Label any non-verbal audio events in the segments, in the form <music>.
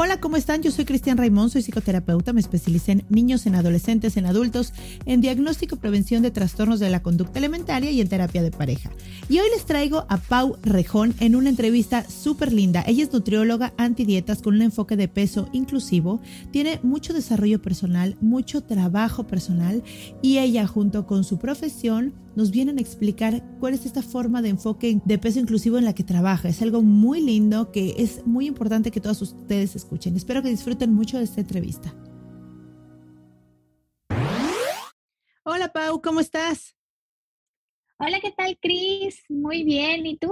Hola, ¿cómo están? Yo soy Cristian Raimón, soy psicoterapeuta, me especialicé en niños, en adolescentes, en adultos, en diagnóstico y prevención de trastornos de la conducta alimentaria y en terapia de pareja. Y hoy les traigo a Pau Rejón en una entrevista súper linda. Ella es nutrióloga antidietas con un enfoque de peso inclusivo, tiene mucho desarrollo personal, mucho trabajo personal y ella junto con su profesión nos vienen a explicar cuál es esta forma de enfoque de peso inclusivo en la que trabaja. Es algo muy lindo que es muy importante que todos ustedes escuchen. Espero que disfruten mucho de esta entrevista. Hola Pau, ¿cómo estás? Hola, ¿qué tal, Cris? Muy bien, ¿y tú?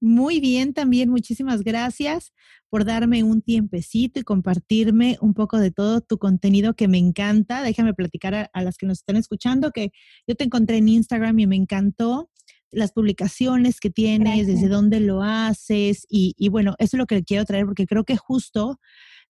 Muy bien también, muchísimas gracias por darme un tiempecito y compartirme un poco de todo tu contenido que me encanta. Déjame platicar a, las que nos están escuchando que yo te encontré en Instagram y me encantó las publicaciones que tienes, desde dónde lo haces y, y, bueno, eso es lo que quiero traer porque creo que justo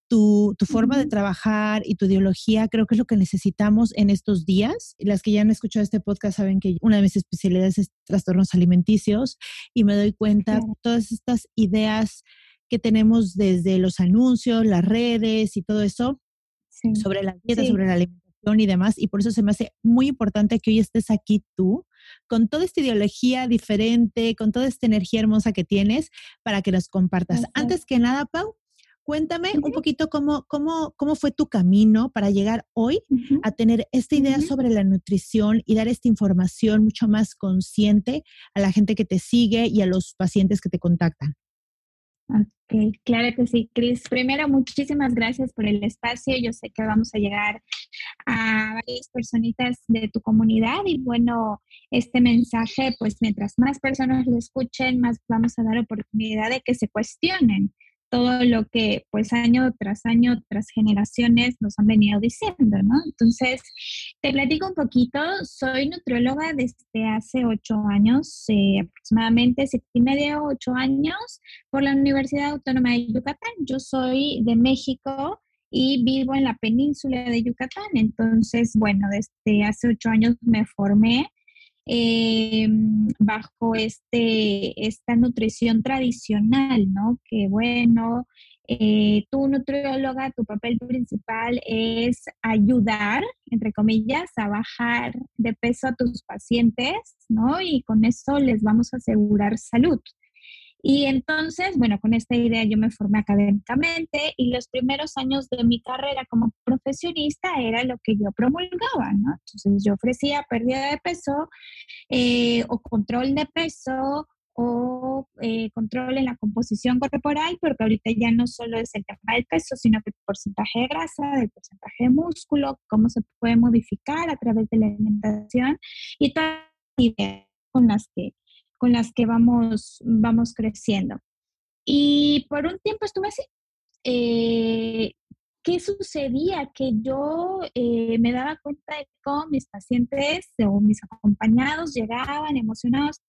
tu, forma de trabajar y tu ideología creo que es lo que necesitamos en estos días. Las que ya han escuchado este podcast saben que una de mis especialidades es trastornos alimenticios y me doy cuenta todas estas ideas que tenemos desde los anuncios, las redes y todo eso sobre la dieta, sobre la alimentación y demás. Y por eso se me hace muy importante que hoy estés aquí tú con toda esta ideología diferente, con toda esta energía hermosa que tienes para que nos compartas. Antes que nada, Pau, Cuéntame un poquito cómo, cómo, cómo fue tu camino para llegar hoy a tener esta idea sobre la nutrición y dar esta información mucho más consciente a la gente que te sigue y a los pacientes que te contactan. Ok, claro que sí, Cris. Primero, muchísimas gracias por el espacio. Yo sé que vamos a llegar a varias personitas de tu comunidad y bueno, este mensaje, pues mientras más personas lo escuchen, más vamos a dar oportunidad de que se cuestionen todo lo que pues año tras año, tras generaciones nos han venido diciendo, ¿no? Entonces, te platico un poquito, soy nutrióloga desde hace ocho años, eh, aproximadamente siete y medio, ocho años, por la Universidad Autónoma de Yucatán. Yo soy de México y vivo en la península de Yucatán, entonces, bueno, desde hace ocho años me formé eh, bajo este, esta nutrición tradicional, ¿no? Que bueno, eh, tu nutrióloga, tu papel principal es ayudar, entre comillas, a bajar de peso a tus pacientes, ¿no? Y con eso les vamos a asegurar salud. Y entonces, bueno, con esta idea yo me formé académicamente y los primeros años de mi carrera como profesionista era lo que yo promulgaba, ¿no? Entonces yo ofrecía pérdida de peso eh, o control de peso o eh, control en la composición corporal, porque ahorita ya no solo es el tema del peso, sino que el porcentaje de grasa, el porcentaje de músculo, cómo se puede modificar a través de la alimentación y todas las ideas con las que con las que vamos, vamos creciendo. Y por un tiempo estuve así. Eh, ¿qué sucedía? Que yo eh, me daba cuenta de cómo mis pacientes o mis acompañados llegaban emocionados,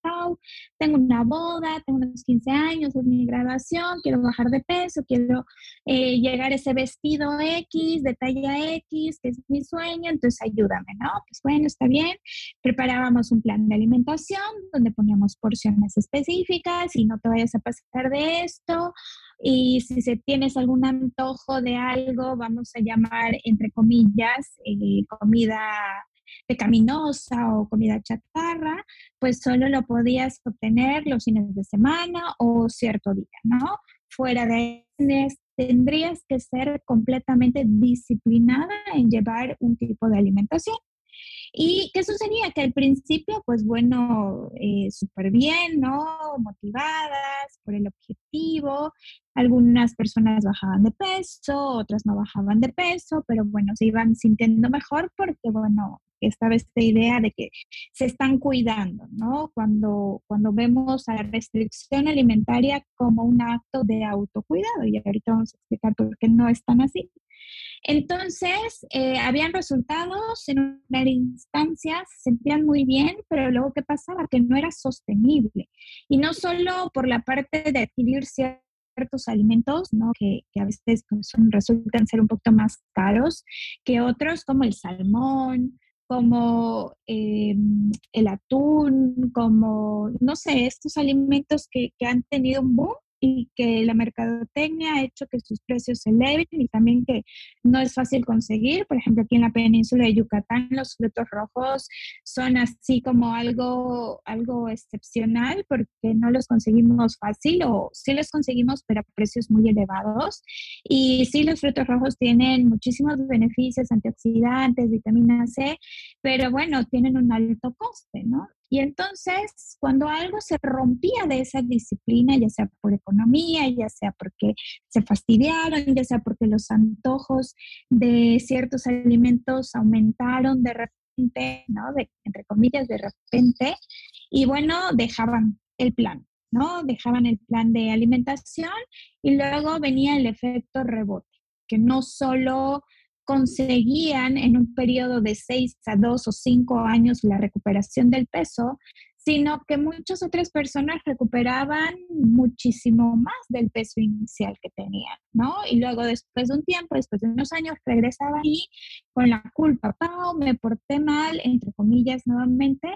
tengo una boda, tengo unos 15 años, es mi graduación, quiero bajar de peso, quiero eh, llegar a ese vestido X, de talla X, que es mi sueño, entonces ayúdame, ¿no? Pues bueno, está bien. Preparábamos un plan de alimentación donde poníamos porciones específicas y no te vayas a pasar de esto y si se tienes algún antojo de algo, vamos a llamar entre comillas eh, comida pecaminosa o comida chatarra, pues solo lo podías obtener los fines de semana o cierto día, ¿no? Fuera de tendrías que ser completamente disciplinada en llevar un tipo de alimentación. ¿Y qué sucedía? Que al principio, pues bueno, eh, súper bien, ¿no? Motivadas por el objetivo. Algunas personas bajaban de peso, otras no bajaban de peso, pero bueno, se iban sintiendo mejor porque, bueno, estaba esta idea de que se están cuidando, ¿no? Cuando, cuando vemos a la restricción alimentaria como un acto de autocuidado, y ahorita vamos a explicar por qué no es tan así. Entonces, eh, habían resultados en una instancia, se sentían muy bien, pero luego, ¿qué pasaba? Que no era sostenible. Y no solo por la parte de adquirir ciertos alimentos, ¿no? que, a veces pues, resultan ser un poquito más caros que otros, como el salmón, como em, el atún, como, no sé, estos alimentos que, que han tenido un boom y que la mercadotecnia ha hecho que sus precios se eleven y también que no es fácil conseguir. Por ejemplo, aquí en la península de Yucatán los frutos rojos son así como algo, algo excepcional porque no los conseguimos fácil o sí los conseguimos pero a precios muy elevados. Y sí, los frutos rojos tienen muchísimos beneficios, antioxidantes, vitamina C, pero bueno, tienen un alto coste, ¿no? Y entonces, cuando algo se rompía de esa disciplina, ya sea por economía, ya sea porque se fastidiaron, ya sea porque los antojos de ciertos alimentos aumentaron de repente, ¿no? De, entre comillas, de repente, y bueno, dejaban el plan, ¿no? Dejaban el plan de alimentación y luego venía el efecto rebote, que no solo conseguían en un periodo de seis a dos o cinco años la recuperación del peso, sino que muchas otras personas recuperaban muchísimo más del peso inicial que tenían, ¿no? Y luego después de un tiempo, después de unos años, regresaban y con la culpa, Pau, me porté mal, entre comillas, nuevamente,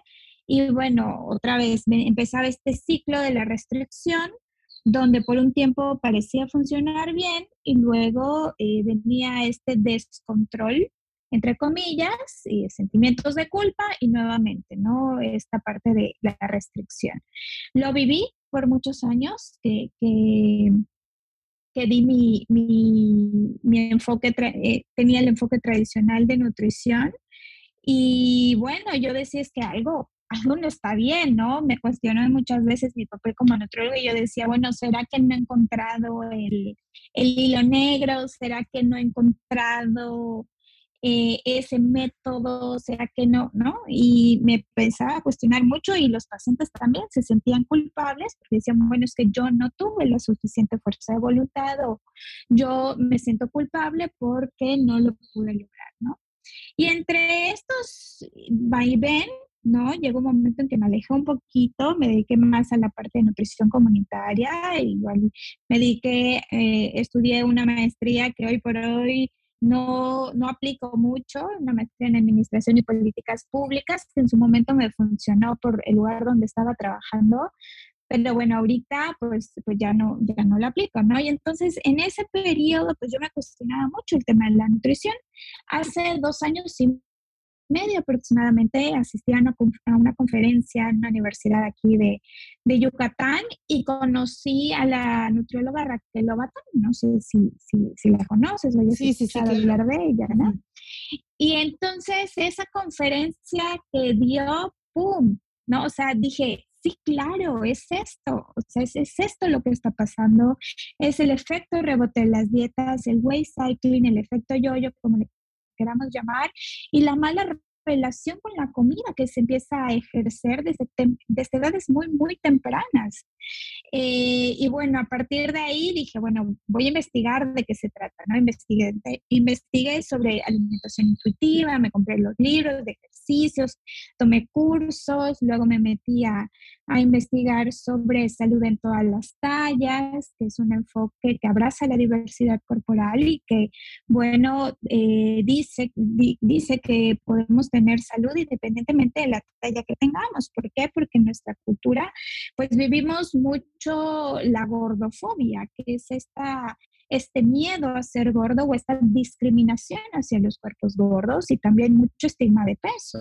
y bueno, otra vez empezaba este ciclo de la restricción donde por un tiempo parecía funcionar bien y luego eh, venía este descontrol, entre comillas, y sentimientos de culpa y nuevamente, ¿no? Esta parte de la restricción. Lo viví por muchos años, que, que, di mi, mi, enfoque, eh, tenía el enfoque tradicional de nutrición. Y bueno, yo decía es que algo, algo no está bien, ¿no? Me cuestionó muchas veces mi papel como nutrólogo y yo decía, bueno, ¿será que no he encontrado el, hilo negro? ¿Será que no he encontrado eh, ese método? ¿Será que no? ¿No? Y me empezaba a cuestionar mucho y los pacientes también se sentían culpables porque decían, bueno, es que yo no tuve la suficiente fuerza de voluntad o yo me siento culpable porque no lo pude lograr, ¿no? Y entre estos vaivén, ¿no? Llegó un momento en que me alejé un poquito, me dediqué más a la parte de nutrición comunitaria, igual me dediqué, eh, estudié una maestría que hoy por hoy no, no aplico mucho, una maestría en administración y políticas públicas, que en su momento me funcionó por el lugar donde estaba trabajando, pero bueno, ahorita pues, pues ya, no, ya no la aplico, ¿no? Y entonces en ese periodo pues yo me cuestionaba mucho el tema de la nutrición. Hace dos años y medio aproximadamente asistí a una, conferencia en una universidad aquí de, Yucatán y conocí a la nutrióloga Raquel Lobatón, no sé si, si, la conoces o ya sí, sí, sí, hablar de ella, ¿no? Y entonces esa conferencia que dio, ¡pum! ¿No? O sea, dije, sí, claro, es esto, o sea, es, es, esto lo que está pasando, es el efecto rebote de las dietas, el weight cycling, el efecto yo-yo, como le queramos llamar, y la mala relación con la comida que se empieza a ejercer desde, desde edades muy, muy tempranas. Eh, y bueno, a partir de ahí dije, bueno, voy a investigar de qué se trata, ¿no? Investigué, investigué sobre alimentación intuitiva, me compré los libros de ejercicios, tomé cursos, luego me metí a, a investigar sobre salud en todas las tallas, que es un enfoque que abraza la diversidad corporal y que, bueno, eh, dice, dice que podemos tener salud independientemente de la talla que tengamos. ¿Por qué? Porque en nuestra cultura, pues vivimos mucho la gordofobia, que es esta este miedo a ser gordo o esta discriminación hacia los cuerpos gordos y también mucho estigma de peso,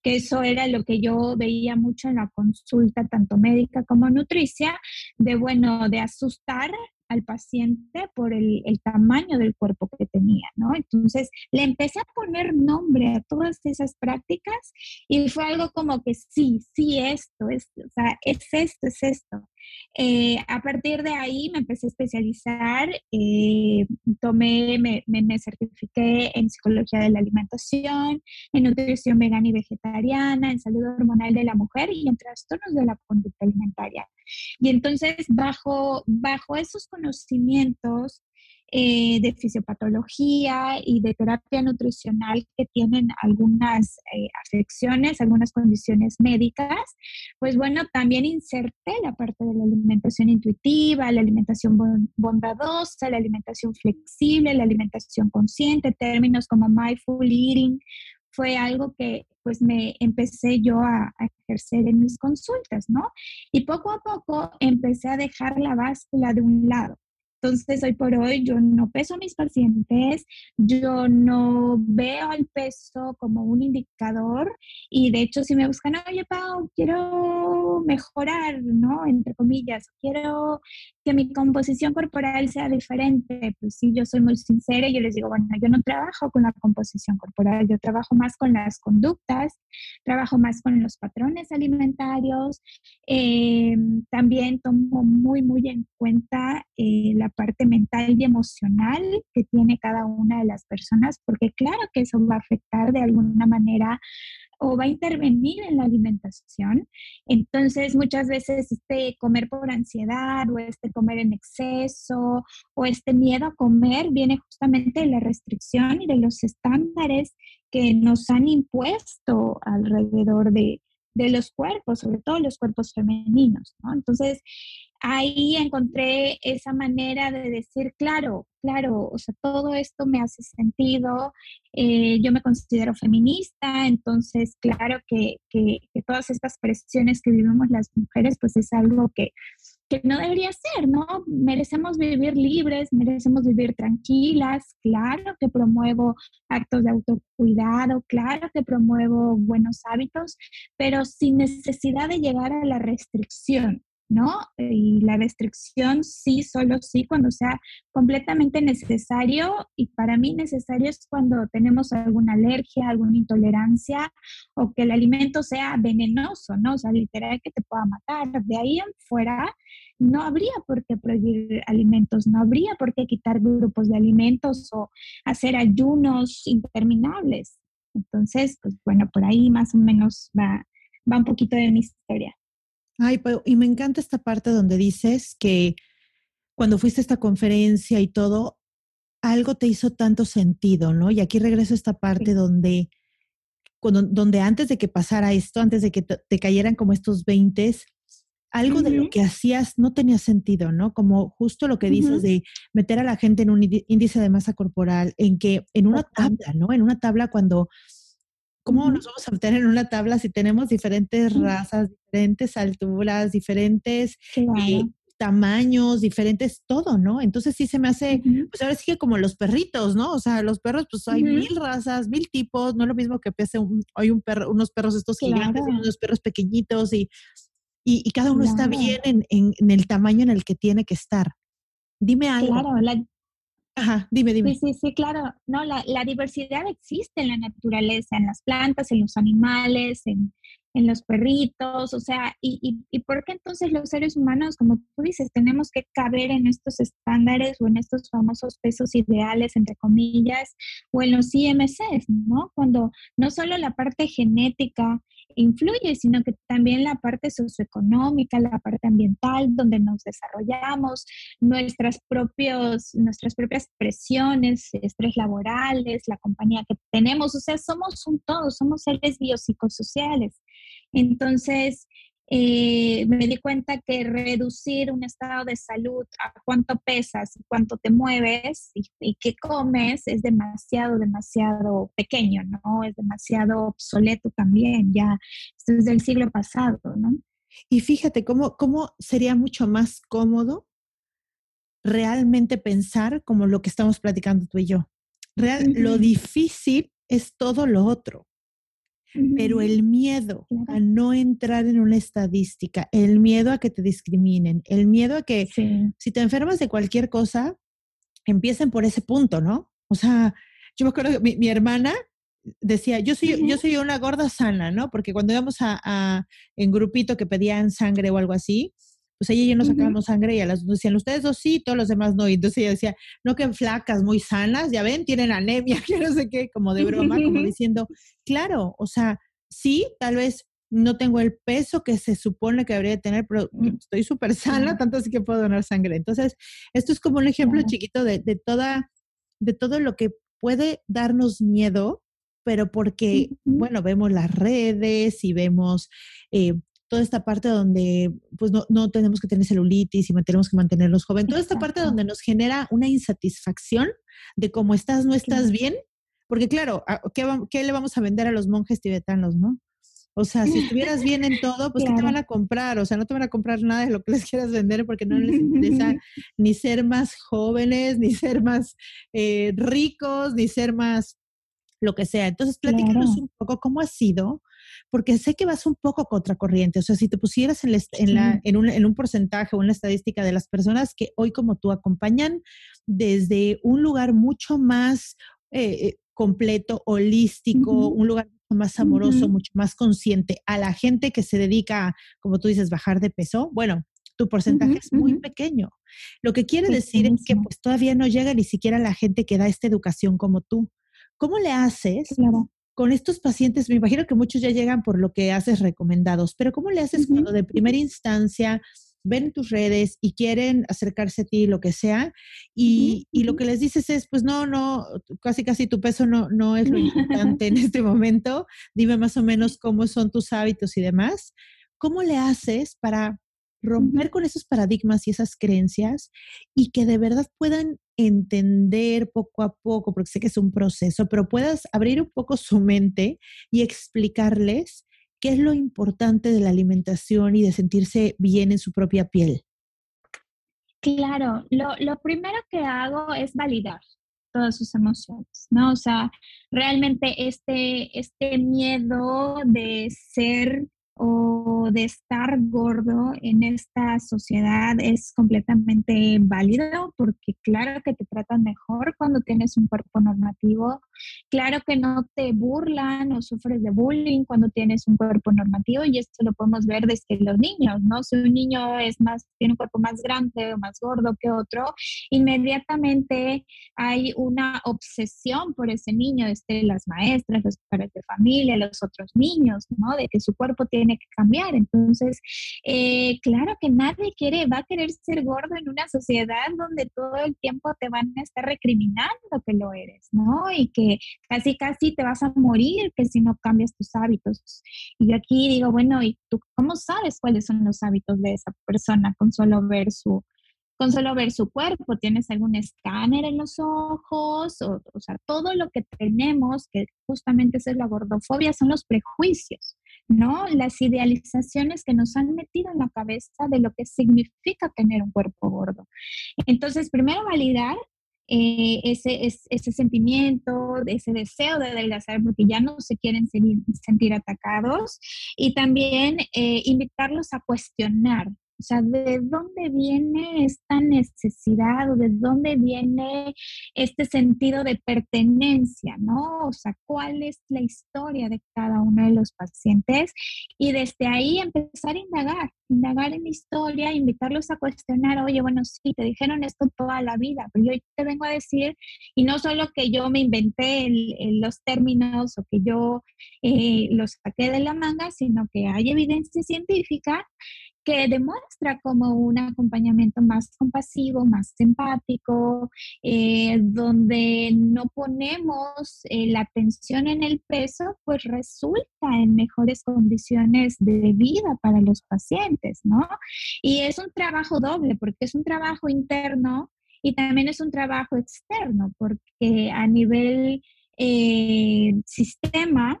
que eso era lo que yo veía mucho en la consulta, tanto médica como nutricia, de bueno, de asustar al paciente por el, tamaño del cuerpo que tenía, ¿no? Entonces le empecé a poner nombre a todas esas prácticas y fue algo como que sí, sí, esto, es, o sea, es esto, es esto. Eh, a partir de ahí me empecé a especializar, eh, tomé, me, me, certifiqué en psicología de la alimentación, en nutrición vegana y vegetariana, en salud hormonal de la mujer y en trastornos de la conducta alimentaria. Y entonces, bajo, bajo esos conocimientos, eh, de fisiopatología y de terapia nutricional que tienen algunas eh, afecciones, algunas condiciones médicas, pues bueno, también inserté la parte de la alimentación intuitiva, la alimentación bondadosa, la alimentación flexible, la alimentación consciente, términos como mindful eating, fue algo que pues me empecé yo a, a, ejercer en mis consultas, ¿no? Y poco a poco empecé a dejar la báscula de un lado. Entonces, hoy por hoy yo no peso a mis pacientes, yo no veo el peso como un indicador y de hecho si me buscan, oye Pau, quiero mejorar, ¿no? Entre comillas, quiero que mi composición corporal sea diferente, pues sí, yo soy muy sincera y yo les digo, bueno, yo no trabajo con la composición corporal, yo trabajo más con las conductas, trabajo más con los patrones alimentarios, eh, también tomo muy, muy en cuenta eh, la parte mental y emocional que tiene cada una de las personas, porque claro que eso va a afectar de alguna manera o va a intervenir en la alimentación. Entonces, muchas veces este comer por ansiedad o este comer en exceso o este miedo a comer viene justamente de la restricción y de los estándares que nos han impuesto alrededor de, de los cuerpos, sobre todo los cuerpos femeninos. ¿no? Entonces, ahí encontré esa manera de decir, claro, claro, o sea, todo esto me hace sentido, eh, yo me considero feminista, entonces, claro que, que, que, todas estas presiones que vivimos las mujeres, pues es algo que, que no debería ser, ¿no? Merecemos vivir libres, merecemos vivir tranquilas, claro que promuevo actos de autocuidado, claro que promuevo buenos hábitos, pero sin necesidad de llegar a la restricción, ¿no? Y la restricción sí, solo sí, cuando sea completamente necesario. Y para mí necesario es cuando tenemos alguna alergia, alguna intolerancia o que el alimento sea venenoso, ¿no? O sea, literal que te pueda matar. De ahí en fuera no habría por qué prohibir alimentos, no habría por qué quitar grupos de alimentos o hacer ayunos interminables. Entonces, pues bueno, por ahí más o menos va, va un poquito de mi historia. Ay, y me encanta esta parte donde dices que cuando fuiste a esta conferencia y todo, algo te hizo tanto sentido, ¿no? Y aquí regreso a esta parte donde, cuando, donde antes de que pasara esto, antes de que te, cayeran como estos 20, algo de lo que hacías no tenía sentido, ¿no? Como justo lo que dices de meter a la gente en un índice de masa corporal, en que en una tabla, ¿no? En una tabla cuando ¿Cómo nos vamos a meter en una tabla si tenemos diferentes razas, diferentes alturas, diferentes eh, tamaños, diferentes todo, ¿no? Entonces sí se me hace, pues ahora sí que como los perritos, ¿no? O sea, los perros, pues hay mil razas, mil tipos, no es lo mismo que pese un, hay un perro, unos perros estos gigantes y unos perros pequeñitos y, y, cada uno está bien en, en, el tamaño en el que tiene que estar. Dime algo. Claro, la, Ajá, dime, dime. Sí, sí, sí, claro. No, la, la, diversidad existe en la naturaleza, en las plantas, en los animales, en, en los perritos, o sea, y, y, por qué entonces los seres humanos, como tú dices, tenemos que caber en estos estándares o en estos famosos pesos ideales, entre comillas, o en los IMCs, ¿no? Cuando no solo la parte genética influye, sino que también la parte socioeconómica, la parte ambiental, donde nos desarrollamos, nuestras, propios, nuestras propias presiones, estrés laborales, la compañía que tenemos, o sea, somos un todo, somos seres biopsicosociales. Entonces, eh, me di cuenta que reducir un estado de salud a cuánto pesas, cuánto te mueves y, qué comes es demasiado, demasiado pequeño, ¿no? Es demasiado obsoleto también, ya esto es del siglo pasado, ¿no? Y fíjate cómo, cómo sería mucho más cómodo realmente pensar como lo que estamos platicando tú y yo. Real, Lo difícil es todo lo otro. Pero el miedo a no entrar en una estadística, el miedo a que te discriminen, el miedo a que si te enfermas de cualquier cosa, empiecen por ese punto, ¿no? O sea, yo me acuerdo que mi, hermana decía, yo soy, yo soy una gorda sana, ¿no? Porque cuando íbamos a, en grupito que pedían sangre o algo así, pues ella y yo nos sacábamos sangre y a las dos decían, ustedes dos sí, todos los demás no. Y entonces ella decía, no que flacas, muy sanas, ya ven, tienen anemia, <laughs> que no sé qué, como de broma, como diciendo, claro, o sea, sí, tal vez no tengo el peso que se supone que debería tener, pero estoy súper sana, tanto así que puedo donar sangre. Entonces, esto es como un ejemplo chiquito de, de, toda, de todo lo que puede darnos miedo, pero porque, bueno, vemos las redes y vemos eh, toda esta parte donde pues no, no, tenemos que tener celulitis y tenemos que mantenernos jóvenes, toda esta parte donde nos genera una insatisfacción de cómo estás, no estás bien, porque claro, ¿qué, ¿qué, le vamos a vender a los monjes tibetanos, no? O sea, si estuvieras bien en todo, pues ¿qué te van a comprar? O sea, no te van a comprar nada de lo que les quieras vender porque no les interesa <laughs> ni ser más jóvenes, ni ser más eh, ricos, ni ser más lo que sea. Entonces, platícanos un poco cómo ha sido porque sé que vas un poco contracorriente. O sea, si te pusieras en, en, un, en un porcentaje o una estadística de las personas que hoy como tú acompañan desde un lugar mucho más eh, eh, completo, holístico, un lugar mucho más amoroso, mucho más consciente a la gente que se dedica, como tú dices, bajar de peso, bueno, tu porcentaje es muy pequeño. Lo que quiere decir es que pues todavía no llega ni siquiera la gente que da esta educación como tú. ¿Cómo le haces con estos pacientes, me imagino que muchos ya llegan por lo que haces recomendados, pero ¿cómo le haces cuando de primera instancia ven tus redes y quieren acercarse a ti, lo que sea, y, y, lo que les dices es, pues no, no, casi casi tu peso no, no es lo <laughs> importante en este momento, dime más o menos cómo son tus hábitos y demás. ¿Cómo le haces para romper con esos paradigmas y esas creencias y que de verdad puedan entender poco a poco, porque sé que es un proceso, pero puedas abrir un poco su mente y explicarles qué es lo importante de la alimentación y de sentirse bien en su propia piel. Claro, lo, lo primero que hago es validar todas sus emociones, ¿no? O sea, realmente este, este miedo de ser o de estar gordo en esta sociedad es completamente válido porque claro que te tratan mejor cuando tienes un cuerpo normativo, claro que no te burlan o sufres de bullying cuando tienes un cuerpo normativo y esto lo podemos ver desde los niños, ¿no? Si un niño es más, tiene un cuerpo más grande o más gordo que otro, inmediatamente hay una obsesión por ese niño, desde las maestras, los padres de familia, los otros niños, ¿no? De que su cuerpo tiene que cambiar. Entonces, eh, claro que nadie quiere, va a querer ser gordo en una sociedad donde todo el tiempo te van a estar recriminando que lo eres, ¿no? Y que casi, casi te vas a morir que si no cambias tus hábitos. Y yo aquí digo, bueno, ¿y tú cómo sabes cuáles son los hábitos de esa persona con solo ver su, con solo ver su cuerpo, tienes algún escáner en los ojos, o, o, sea, todo lo que tenemos, que justamente es la gordofobia, son los prejuicios. ¿No? Las idealizaciones que nos han metido en la cabeza de lo que significa tener un cuerpo gordo. Entonces, primero validar eh, ese, ese, sentimiento, ese deseo de adelgazar porque ya no se quieren sentir, atacados y también eh, invitarlos a cuestionar O sea, ¿de dónde viene esta necesidad o de dónde viene este sentido de pertenencia, ¿no? O sea, ¿cuál es la historia de cada uno de los pacientes? Y desde ahí empezar a indagar, indagar en la historia, invitarlos a cuestionar, oye, bueno, sí, te dijeron esto toda la vida, pero yo te vengo a decir, y no solo que yo me inventé los términos o que yo eh, los saqué de la manga, sino que hay evidencia científica que demuestra como un acompañamiento más compasivo, más empático, eh, donde no ponemos eh, la atención en el peso, pues resulta en mejores condiciones de vida para los pacientes, ¿no? Y es un trabajo doble, porque es un trabajo interno y también es un trabajo externo, porque a nivel eh, sistema,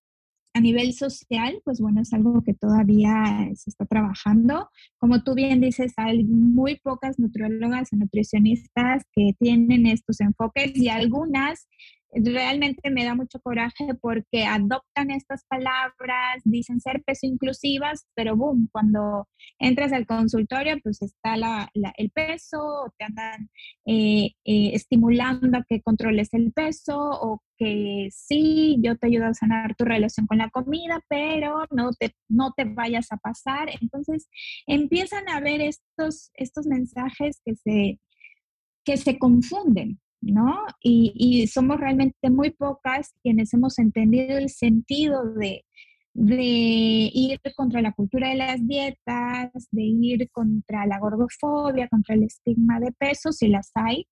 A nivel social, pues bueno, es algo que todavía se está trabajando. Como tú bien dices, hay muy pocas nutriólogas o nutricionistas que tienen estos enfoques y algunas realmente me da mucho coraje porque adoptan estas palabras, dicen ser peso inclusivas, pero boom, cuando entras al consultorio, pues está el peso, te andan eh, eh, estimulando a que controles el peso o que sí, yo te ayudo a sanar tu relación con la comida, pero no te, no te vayas a pasar. Entonces empiezan a ver estos, estos mensajes que se, que se confunden, ¿no? Y, somos realmente muy pocas quienes hemos entendido el sentido de, ir contra la cultura de las dietas, de ir contra la gordofobia, contra el estigma de peso, si las hay,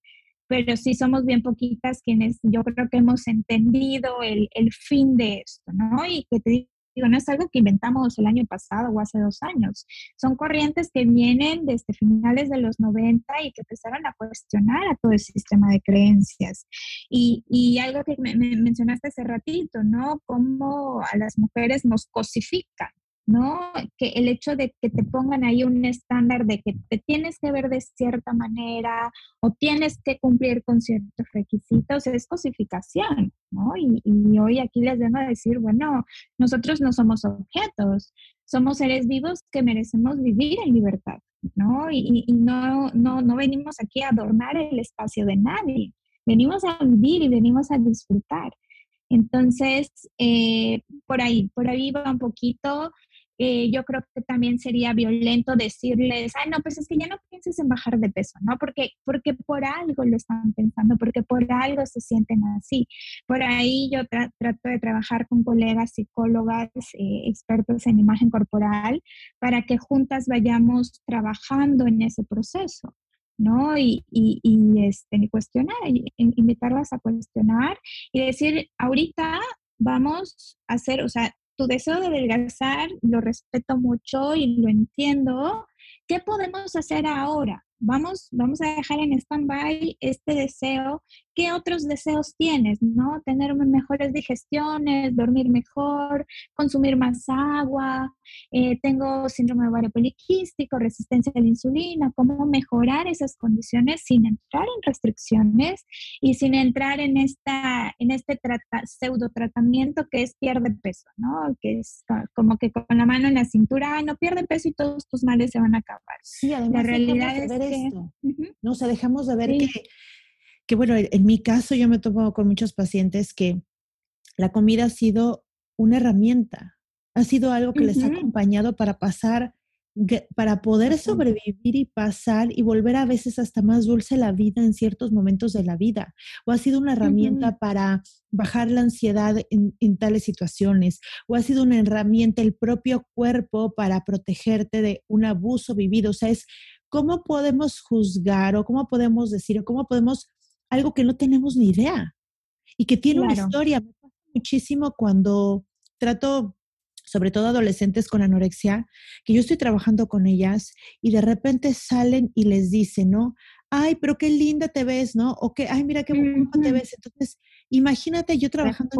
pero sí somos bien poquitas quienes yo creo que hemos entendido el, el fin de esto, ¿no? Y que te No es algo que inventamos el año pasado o hace dos años. Son corrientes que vienen desde finales de los 90 y que empezaron a cuestionar a todo el sistema de creencias. Y, algo que me mencionaste hace ratito, ¿no? Cómo a las mujeres nos cosifican. ¿No? Que el hecho de que te pongan ahí un estándar de que te tienes que ver de cierta manera o tienes que cumplir con ciertos requisitos es cosificación, ¿no? Y, hoy aquí les vengo a decir, bueno, nosotros no somos objetos, somos seres vivos que merecemos vivir en libertad, ¿no? Y, no, no, no venimos aquí a adornar el espacio de nadie, venimos a vivir y venimos a disfrutar. Entonces, eh, por ahí, por ahí va un poquito eh, yo creo que también sería violento decirles, ay, no, pues es que ya no pienses en bajar de peso, ¿no? Porque, porque por algo lo están pensando, porque por algo se sienten así. Por ahí yo trato de trabajar con colegas psicólogas, eh, expertos en imagen corporal, para que juntas vayamos trabajando en ese proceso. ¿no? Y, y, y este, cuestionar, invitarlas a cuestionar y decir, ahorita vamos a hacer, o sea, tu deseo de adelgazar lo respeto mucho y lo entiendo. ¿Qué podemos hacer ahora? Vamos, vamos a dejar en stand-by este deseo ¿qué otros deseos tienes? ¿No? Tener mejores digestiones, dormir mejor, consumir más agua, eh, tengo síndrome de ovario poliquístico, resistencia a la insulina, cómo mejorar esas condiciones sin entrar en restricciones y sin entrar en, esta, en este pseudo tratamiento que es pierde peso, ¿no? Que es como que con la mano en la cintura, no pierde peso y todos tus males se van a acabar. Sí, además la realidad es que... Esto. No, o sea, dejamos de ver que que bueno, en mi caso yo me topo con muchos pacientes que la comida ha sido una herramienta, ha sido algo que les ha acompañado para pasar para poder sobrevivir y pasar y volver a veces hasta más dulce la vida en ciertos momentos de la vida. O ha sido una herramienta para bajar la ansiedad en, en, tales situaciones. O ha sido una herramienta el propio cuerpo para protegerte de un abuso vivido. O sea, es cómo podemos juzgar o cómo podemos decir o cómo podemos algo que no tenemos ni idea y que tiene una historia. Me pasa muchísimo cuando trato sobre todo adolescentes con anorexia, que yo estoy trabajando con ellas y de repente salen y les dicen, ¿no? Ay, pero qué linda te ves, ¿no? O que, ay, mira qué bonita te ves. Entonces, imagínate yo trabajando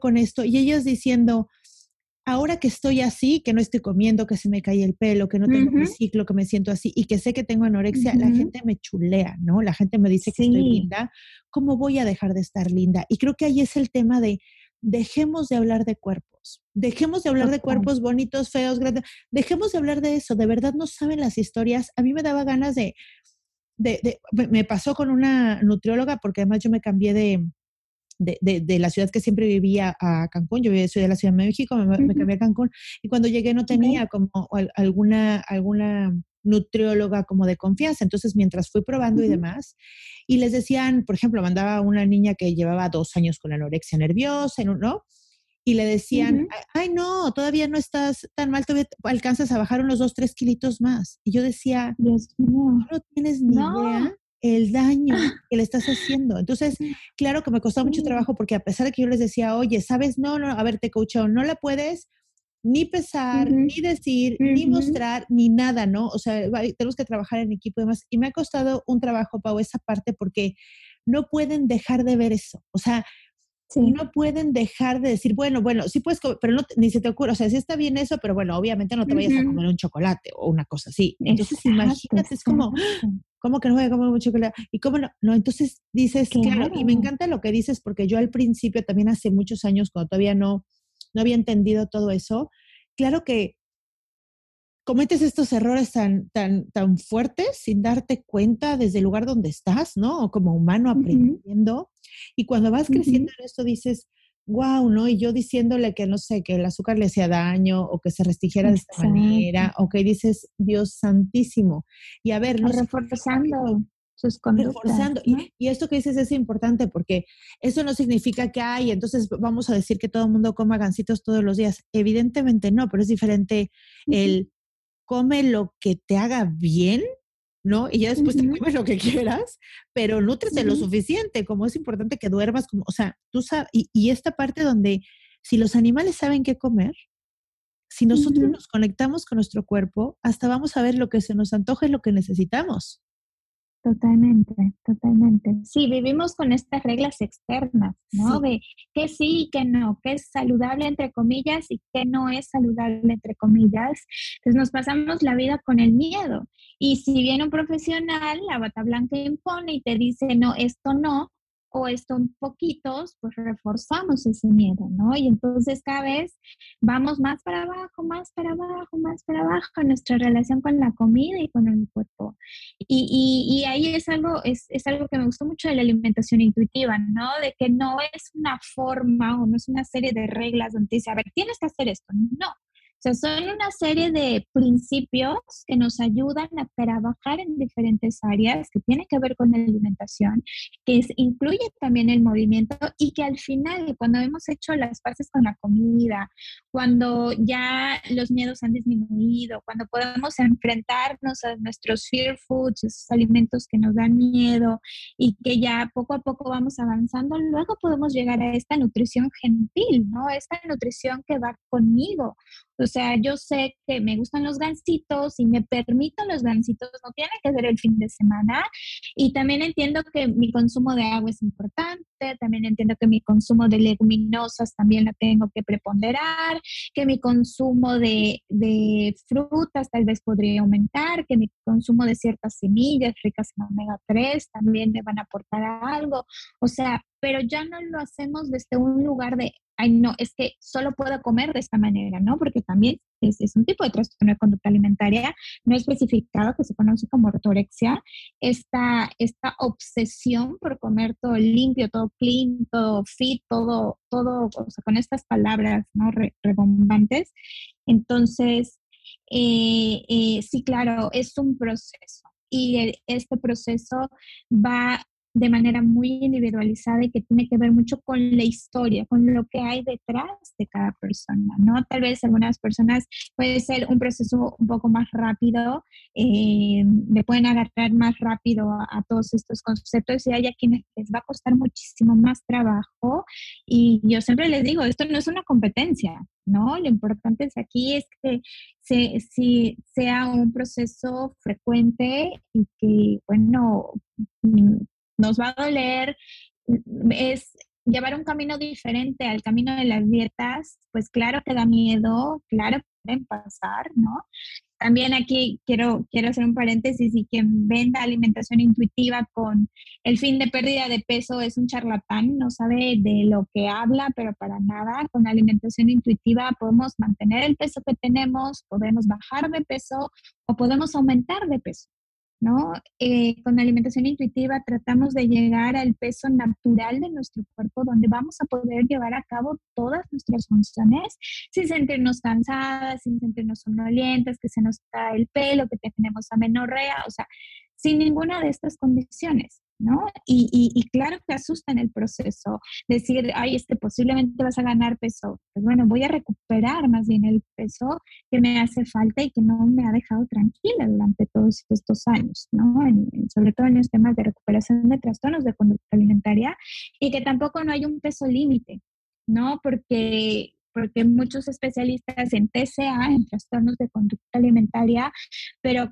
con esto y ellos diciendo, ahora que estoy así, que no estoy comiendo, que se me cae el pelo, que no tengo mi ciclo, que me siento así y que sé que tengo anorexia, la gente me chulea, ¿no? La gente me dice que estoy linda. ¿Cómo voy a dejar de estar linda? Y creo que ahí es el tema de dejemos de hablar de cuerpos, dejemos de hablar de cuerpos bonitos, feos, grandes, dejemos de hablar de eso, de verdad no saben las historias. A mí me daba ganas de, de, me pasó con una nutrióloga, porque además yo me cambié de, de, la ciudad que siempre vivía a Cancún, yo soy de la Ciudad de México, me, cambié a Cancún. Y cuando llegué no tenía como alguna, alguna nutrióloga como de confianza. Entonces, mientras fui probando y demás, y les decían, por ejemplo, mandaba a una niña que llevaba dos años con anorexia nerviosa, ¿no? Y le decían, ay, no, todavía no estás tan mal, todavía alcanzas a bajar unos dos, tres kilitos más. Y yo decía, Dios mío, no tienes ni idea el daño que le estás haciendo. Entonces, claro que me costó mucho trabajo porque a pesar de que yo les decía, oye, sabes, no, no, a ver, te coacheo, no la puedes, ni pesar, ni decir, ni mostrar, ni nada, ¿no? O sea, tenemos que trabajar en equipo y demás. Y me ha costado un trabajo, Pau, esa parte, porque no pueden dejar de ver eso. O sea, no pueden dejar de decir, bueno, bueno, sí puedes comer, pero no, ni se te ocurre, o sea, sí está bien eso, pero bueno, obviamente no te vayas a comer un chocolate o una cosa así. Entonces, imagínate, es como, <gasps> ¿cómo que no voy a comer un chocolate? Y cómo no, no, entonces dices, claro, y me encanta lo que dices, porque yo al principio, también hace muchos años, cuando todavía no, no había entendido todo eso, claro que cometes estos errores tan, tan, tan fuertes sin darte cuenta desde el lugar donde estás, ¿no? O como humano aprendiendo. Y cuando vas creciendo en esto dices, wow, ¿no? Y yo diciéndole que, no sé, que el azúcar le hacía daño o que se restringiera de esta manera, o que dices, Dios santísimo. Y a ver, no reforzando sus Reforzando. Y, esto que dices es importante porque eso no significa que hay, entonces vamos a decir que todo el mundo coma gancitos todos los días. Evidentemente no, pero es diferente el come lo que te haga bien, ¿no? Y ya después te comes lo que quieras, pero nutrete lo suficiente, como es importante que duermas, como, o sea, tú sabes, y, y, esta parte donde si los animales saben qué comer, si nosotros nos conectamos con nuestro cuerpo, hasta vamos a ver lo que se nos antoja y lo que necesitamos. Totalmente, totalmente. Sí, vivimos con estas reglas externas, ¿no? De qué sí y qué no, qué es saludable entre comillas y qué no es saludable entre comillas. Entonces nos pasamos la vida con el miedo. Y si viene un profesional, la bata blanca impone y te dice, no, esto no, o estos poquitos, pues reforzamos ese miedo, ¿no? Y entonces cada vez vamos más para abajo, más para abajo, más para abajo en nuestra relación con la comida y con el cuerpo. Y, y, ahí es algo, es, es, algo que me gustó mucho de la alimentación intuitiva, ¿no? De que no es una forma o no es una serie de reglas donde dice, a ver, tienes que hacer esto. No, sea, son una serie de principios que nos ayudan a trabajar en diferentes áreas que tienen que ver con la alimentación, que incluye también el movimiento y que al final, cuando hemos hecho las paces con la comida, cuando ya los miedos han disminuido, cuando podemos enfrentarnos a nuestros fear foods, esos alimentos que nos dan miedo y que ya poco a poco vamos avanzando, luego podemos llegar a esta nutrición gentil, ¿no? Esta nutrición que va conmigo. O sea, yo sé que me gustan los gansitos y me permito los gansitos, no tiene que ser el fin de semana. Y también entiendo que mi consumo de agua es importante, también entiendo que mi consumo de leguminosas también la tengo que preponderar, que mi consumo de, de frutas tal vez podría aumentar, que mi consumo de ciertas semillas ricas en omega 3 también me van a aportar algo. O sea, pero ya no lo hacemos desde un lugar de, ay, no, es que solo puedo comer de esta manera, ¿no? Porque también es, es un tipo de trastorno de conducta alimentaria no especificado que se conoce como ortorexia, esta, esta obsesión por comer todo limpio, todo clean, todo fit, todo, todo, o sea, con estas palabras, ¿no? redundantes. Entonces, eh, eh, sí, claro, es un proceso y este proceso va de manera muy individualizada y que tiene que ver mucho con la historia, con lo que hay detrás de cada persona, ¿no? Tal vez algunas personas puede ser un proceso un poco más rápido, eh, me pueden agarrar más rápido a, todos estos conceptos y hay a quienes les va a costar muchísimo más trabajo y yo siempre les digo, esto no es una competencia, ¿no? Lo importante es aquí es que si sea un proceso frecuente y que, bueno, nos va a doler, es llevar un camino diferente al camino de las dietas, pues claro que da miedo, claro que pueden pasar, ¿no? También aquí quiero, quiero hacer un paréntesis y quien venda alimentación intuitiva con el fin de pérdida de peso es un charlatán, no sabe de lo que habla, pero para nada. Con alimentación intuitiva podemos mantener el peso que tenemos, podemos bajar de peso o podemos aumentar de peso. ¿No? Eh, con alimentación intuitiva tratamos de llegar al peso natural de nuestro cuerpo, donde vamos a poder llevar a cabo todas nuestras funciones sin sentirnos cansadas, sin sentirnos somnolientas, que se nos cae el pelo, que tenemos amenorrea, o sea, sin ninguna de estas condiciones. ¿No? Y, claro que asusta en el proceso decir, ay, este posiblemente vas a ganar peso. Pues bueno, voy a recuperar más bien el peso que me hace falta y que no me ha dejado tranquila durante todos estos años, ¿no? sobre todo en los temas de recuperación de trastornos de conducta alimentaria y que tampoco no hay un peso límite, ¿no? Porque porque muchos especialistas en TCA, en trastornos de conducta alimentaria, pero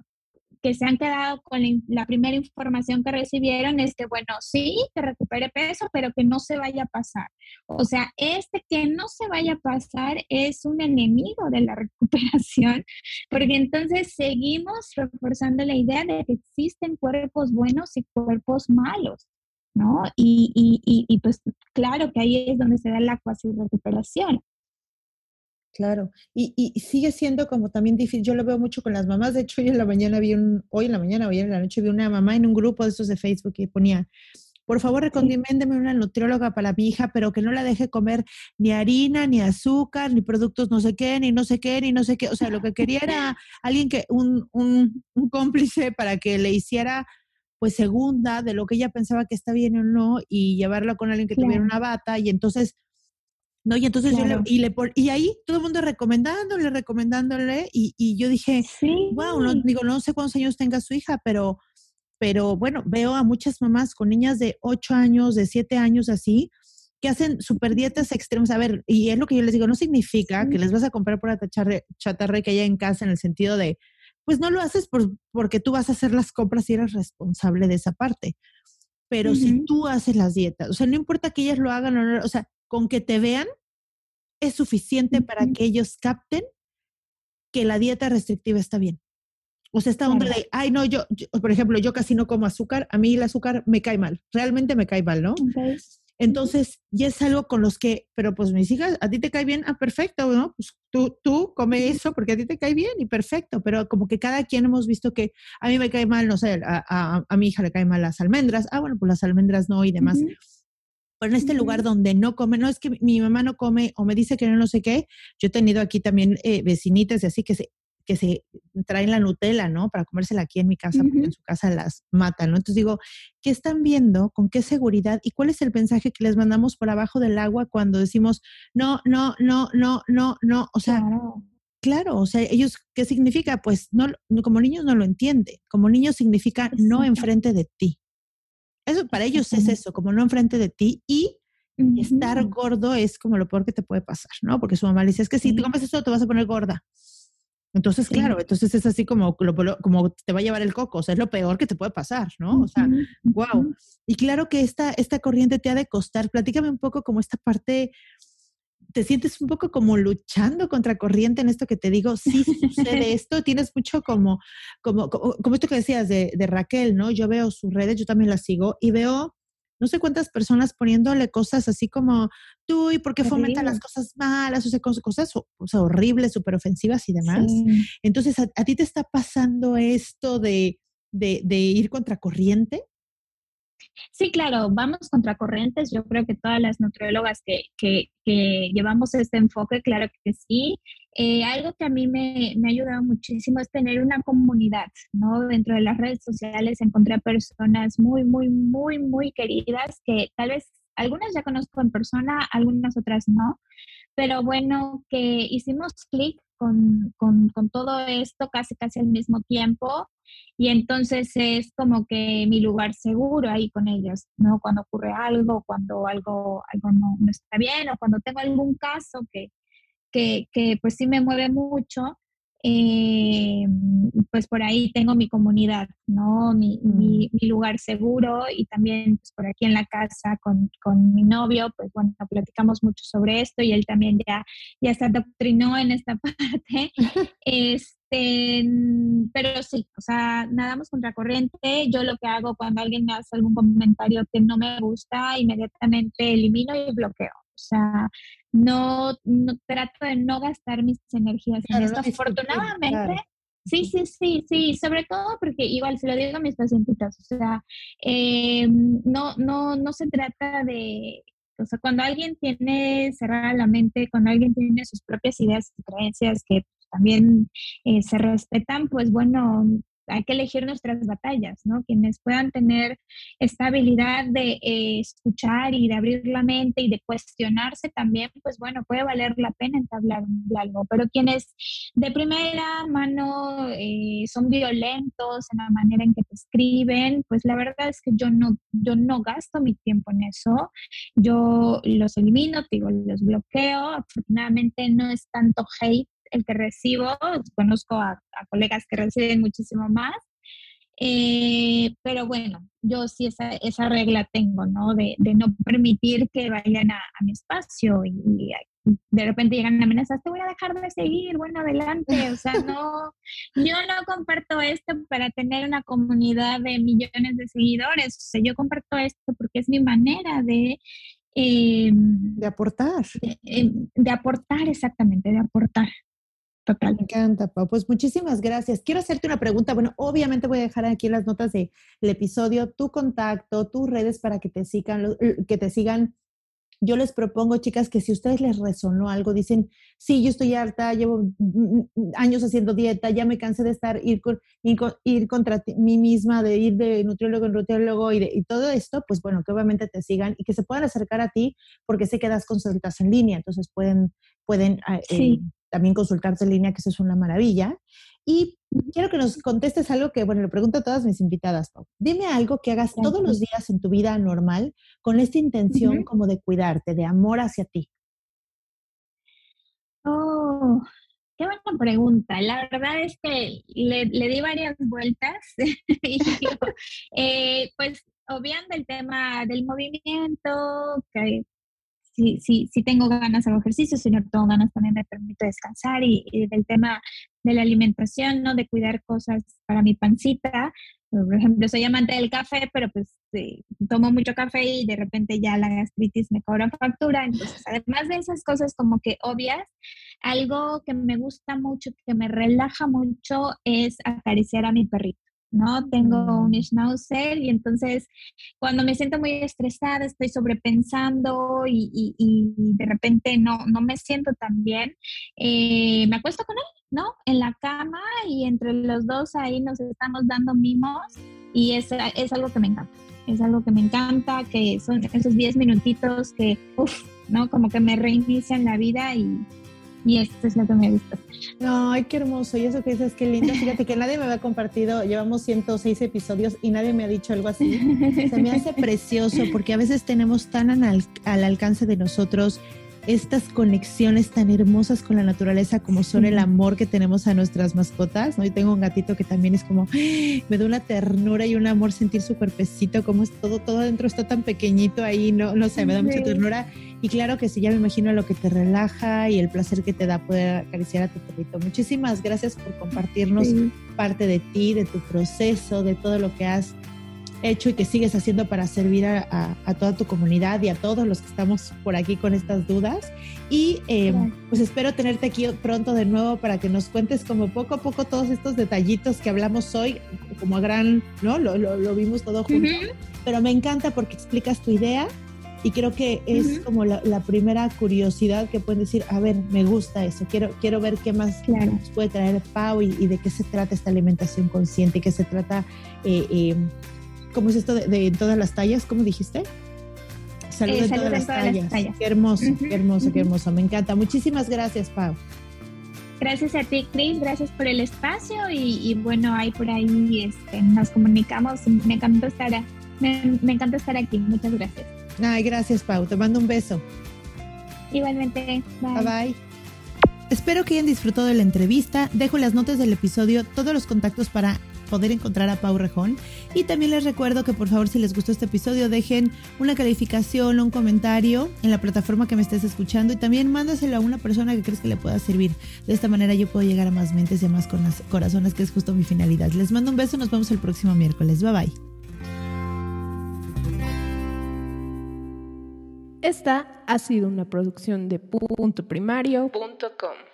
que se han quedado con la, primera información que recibieron es que, bueno, sí, que recupere peso, pero que no se vaya a pasar. O sea, este que no se vaya a pasar es un enemigo de la <laughs> recuperación, porque entonces seguimos reforzando la idea de que existen cuerpos buenos y cuerpos malos. ¿no? Y, y, y, pues claro que ahí es donde se da la cuasi recuperación. Claro, y, y, sigue siendo como también difícil, yo lo veo mucho con las mamás, de hecho hoy en la mañana vi un, hoy en la mañana, hoy en la noche vi una mamá en un grupo de estos de Facebook que ponía, por favor recomiéndeme una nutrióloga para mi hija, pero que no la deje comer ni harina, ni azúcar, ni productos no sé qué, ni no sé qué, ni no sé qué, o sea, lo que quería era <laughs> alguien que, un, un, un cómplice para que le hiciera pues segunda de lo que ella pensaba que está bien o no y llevarla con alguien que tuviera una bata y entonces ¿no? Y entonces yo le, y, le, y ahí todo el mundo recomendándole, recomendándole, y, y yo dije, wow, no, digo, no sé cuántos años tenga su hija, pero, pero bueno, veo a muchas mamás con niñas de 8 años, de 7 años así, que hacen super dietas extremas. A ver, y es lo que yo les digo, no significa que les vas a comprar por la chatarra que haya en casa en el sentido de, pues no lo haces por, porque tú vas a hacer las compras y eres responsable de esa parte. Pero si tú haces las dietas, o sea, no importa que ellas lo hagan o no, o sea, con que te vean es suficiente para que ellos capten que la dieta restrictiva está bien. O sea, esta onda de, ay, no, yo, por ejemplo, yo casi no como azúcar, a mí el azúcar me cae mal, realmente me cae mal, ¿no? Entonces, ya es algo con los que, pero pues mis hijas, a ti te cae bien, ah, perfecto, ¿no? Pues tú, tú come eso porque a ti te cae bien y perfecto, pero como que cada quien hemos visto que a mí me cae mal, no sé, a, a, mi hija le cae mal las almendras, ah, bueno, pues las almendras no y demás en este lugar donde no come, no es que mi mamá no come o me dice que no, no sé qué, yo he tenido aquí también eh, vecinitas y así que se, que se traen la Nutella, ¿no? Para comérsela aquí en mi casa, porque en su casa las matan, ¿no? Entonces digo, ¿qué están viendo? ¿Con qué seguridad? ¿Y cuál es el mensaje que les mandamos por abajo del agua cuando decimos, no, no, no, no, no, no? O sea, claro, o sea, ellos, ¿qué significa? Pues no, como niños no lo entienden. Como niños significa no enfrente de ti. Eso para ellos es eso, como no enfrente de ti y estar gordo es como lo peor que te puede pasar, ¿no? Porque su mamá le dice, es que si te comes eso te vas a poner gorda. Entonces, claro, entonces es así como, como te va a llevar el coco, o sea, es lo peor que te puede pasar, ¿no? O sea, wow. Y claro que esta, esta corriente te ha de costar. Platícame un poco como esta parte te sientes un poco como luchando contra corriente en esto que te digo, sí sucede <laughs> esto, tienes mucho como, como, como, esto que decías de, de, Raquel, ¿no? Yo veo sus redes, yo también las sigo y veo no sé cuántas personas poniéndole cosas así como tú y por qué fomenta las cosas malas, o sea, cosas, cosas horribles, súper ofensivas y demás. Entonces, ¿a, ti te está pasando esto de, de, de ir contra corriente? Sí, claro, vamos contra corrientes. Yo creo que todas las nutriólogas que, que, llevamos este enfoque, claro que sí. eh, algo que a mí me, me, ha ayudado muchísimo es tener una comunidad, ¿no? Dentro de las redes sociales encontré personas muy, muy, muy, muy queridas que tal vez algunas ya conozco en persona, algunas otras no, pero bueno, que hicimos clic con, con, todo esto casi casi al mismo tiempo y entonces es como que mi lugar seguro ahí con ellos, ¿no? Cuando ocurre algo, cuando algo, algo no, no está bien o cuando tengo algún caso que, que, que pues sí me mueve mucho, eh, pues por ahí tengo mi comunidad, ¿no? Mi, mi, mm. lugar seguro y también pues por aquí en la casa con, con, mi novio, pues bueno, platicamos mucho sobre esto y él también ya, ya se adoctrinó en esta <laughs> parte. <laughs> este, pero sí, o sea, nadamos contracorriente. Yo lo que hago cuando alguien me hace algún comentario que no me gusta, inmediatamente elimino y bloqueo. O sea, no, no trato de no gastar mis energías en esto. Afortunadamente, sí, sí, sí, sí, sobre todo porque igual se lo digo a mis pacientitas, o sea, eh, no, no, no se trata de, o sea, cuando alguien tiene cerrada la mente, cuando alguien tiene sus propias ideas y creencias que también eh, se respetan, pues bueno, hay que elegir nuestras batallas, ¿no? Quienes puedan tener esta habilidad de eh, escuchar y de abrir la mente y de cuestionarse también, pues bueno, puede valer la pena entablar un diálogo. Pero quienes de primera mano eh, son violentos en la manera en que te escriben, pues la verdad es que yo no, yo no gasto mi tiempo en eso. Yo los elimino, digo, los bloqueo. Afortunadamente no es tanto hate el que recibo, conozco a, colegas que reciben muchísimo más, eh, pero bueno, yo sí esa, esa regla tengo, ¿no? De, de no permitir que vayan a, mi espacio y, de repente llegan amenazas, te voy a dejar de seguir, bueno, adelante, o sea, no, yo no comparto esto para tener una comunidad de millones de seguidores, o sea, yo comparto esto porque es mi manera de... Em, de aportar. Em, de aportar, exactamente, de aportar. Total. Me encanta, Pau. Pues muchísimas gracias. Quiero hacerte una pregunta. Bueno, obviamente voy a dejar aquí en las notas del episodio tu contacto, tus redes para que te sigan, que te sigan. Yo les propongo, chicas, que si a ustedes les resonó algo, dicen, sí, yo estoy harta, llevo años haciendo dieta, ya me cansé de estar, ir, ir, contra mí misma, de ir de nutriólogo en nutriólogo y, y todo esto, pues bueno, que obviamente te sigan y que se puedan acercar a ti porque sé que das consultas en línea, entonces pueden, pueden ah, eh, también consultarse en línea, que eso es una maravilla. Y quiero que nos contestes algo que, bueno, le pregunto a todas mis invitadas, Dime algo que hagas todos los días en tu vida normal con esta intención como de cuidarte, de amor hacia ti. Oh, qué buena pregunta. La verdad es que le, di varias vueltas <laughs> y eh, pues obviando el tema del movimiento, que si, si, si tengo ganas hago ejercicio, si no tengo ganas también me permito descansar y, del tema de la alimentación, ¿no? De cuidar cosas para mi pancita. Por ejemplo, soy amante del café, pero pues tomo mucho café y de repente ya la gastritis me cobra factura. Entonces, además de esas cosas como que obvias, algo que me gusta mucho, que me relaja mucho, es acariciar a mi perrito. ¿No? Tengo un schnauzer y entonces cuando me siento muy estresada, estoy sobrepensando y, y, de repente no, no me siento tan bien, eh, me acuesto con él, ¿no? En la cama y entre los dos ahí nos estamos dando mimos y es, es algo que me encanta. Es algo que me encanta, que son esos 10 minutitos que, uff, ¿no? Como que me reinician la vida y, y esto es lo que me gusta. Ay, qué hermoso. Y eso que dices, qué lindo. Fíjate que nadie me había compartido, llevamos 106 episodios y nadie me ha dicho algo así. Se me hace precioso porque a veces tenemos tan al alcance de nosotros estas conexiones tan hermosas con la naturaleza como son el amor que tenemos a nuestras mascotas, ¿no? Yo tengo un gatito que también es como, me da una ternura y un amor sentir su cuerpecito, como es todo, todo adentro está tan pequeñito ahí, no, no sé, me da mucha ternura. Y claro que sí, ya me imagino lo que te relaja y el placer que te da poder acariciar a tu perrito. Muchísimas gracias por compartirnos parte de ti, de tu proceso, de todo lo que has hecho y que sigues haciendo para servir a, toda tu comunidad y a todos los que estamos por aquí con estas dudas. Y em, pues espero tenerte aquí pronto de nuevo para que nos cuentes como poco a poco todos estos detallitos que hablamos hoy, como a gran, ¿no? Lo, lo, vimos todo junto. Pero me encanta porque explicas tu idea Y creo que es como la, primera curiosidad que pueden decir, a ver, me gusta eso, quiero, quiero ver qué más nos puede traer Pau y, de qué se trata esta alimentación consciente, qué se trata, eh, eh, ¿cómo es esto de, todas las tallas? ¿Cómo dijiste? Salud, en, todas, las tallas. Qué hermoso, qué hermoso, qué hermoso. Me encanta. Muchísimas gracias, Pau. Gracias a ti, Chris. Gracias por el espacio y, bueno, ahí por ahí este, nos comunicamos. Me encanta estar, me, me encanta estar aquí. Muchas gracias. Ay, gracias, Pau. Te mando un beso. Igualmente. Bye. bye. bye. Espero que hayan disfrutado de la entrevista. Dejo las notas del episodio, todos los contactos para poder encontrar a Pau Rejón. Y también les recuerdo que por favor si les gustó este episodio dejen una calificación o un comentario en la plataforma que me estés escuchando y también mándaselo a una persona que crees que le pueda servir. De esta manera yo puedo llegar a más mentes y a más corazones, que es justo mi finalidad. Les mando un beso, nos vemos el próximo miércoles. Bye bye. Esta ha sido una producción de punto primario.com.